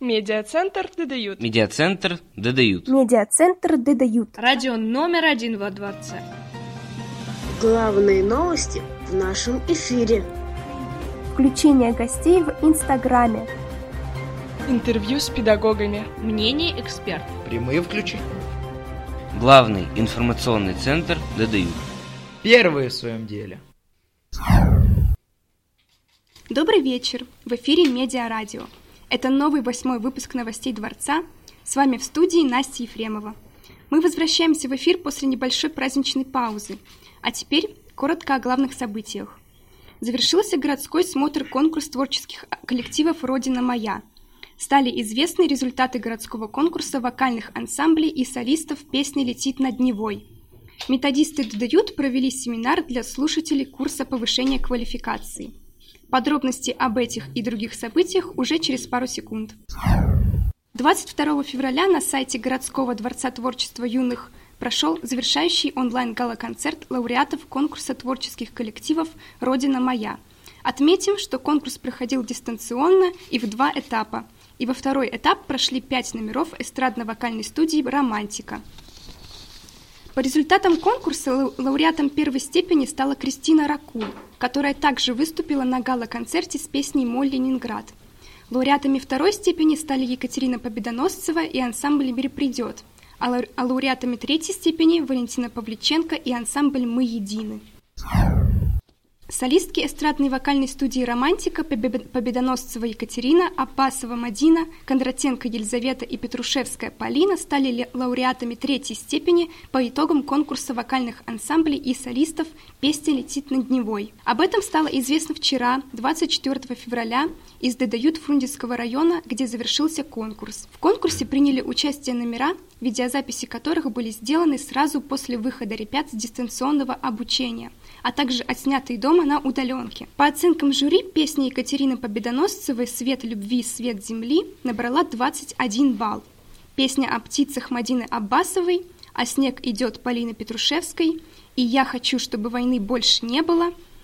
Медиацентр «Дедают». Медиацентр «Дедают». Медиацентр «Дедают». Радио номер один во дворце. Главные новости в нашем эфире. Включение гостей в Инстаграме. Интервью с педагогами. Мнение экспертов. Прямые включения. Главный информационный центр «Дедают». Первые в своем деле. Добрый вечер. В эфире Медиа-радио. Это новый восьмой выпуск новостей Дворца. С вами в студии Настя Ефремова. Мы возвращаемся в эфир после небольшой праздничной паузы. А теперь коротко о главных событиях. Завершился городской смотр конкурс творческих коллективов «Родина моя». Стали известны результаты городского конкурса вокальных ансамблей и солистов песни «Летит над Невой». Методисты ДДЮТ провели семинар для слушателей курса повышения квалификации – Подробности об этих и других событиях уже через пару секунд. 22 февраля на сайте городского дворца творчества юных прошел завершающий онлайн-гала-концерт лауреатов конкурса творческих коллективов «Родина моя». Отметим, что конкурс проходил дистанционно и в два этапа. И во второй этап прошли пять номеров эстрадно-вокальной студии «Романтика». По результатам конкурса лауреатом первой степени стала Кристина Ракуль, которая также выступила на гала-концерте с песней «Мой Ленинград». Лауреатами второй степени стали Екатерина Победоносцева и ансамбль «Мир придет», а, а лауреатами третьей степени Валентина Павличенко и ансамбль «Мы едины». Солистки эстрадной вокальной студии «Романтика» Победоносцева Екатерина, Аббасова Мадина, Кондратенко Елизавета и Петрушевская Полина стали лауреатами третьей степени по итогам конкурса вокальных ансамблей и солистов «Песня летит над Невой». Об этом стало известно вчера, 24 февраля, из Дедают Фрунзенского района, где завершился конкурс. В конкурсе приняли участие номера, видеозаписи которых были сделаны сразу после выхода ребят с дистанционного обучения – а также отснятые дома на удаленке. По оценкам жюри, песня Екатерины Победоносцевой «Свет любви, свет земли» набрала 21 балл. Песня о птицах Мадины Аббасовой, «А снег идет» Полины Петрушевской и «Я хочу, чтобы войны больше не было»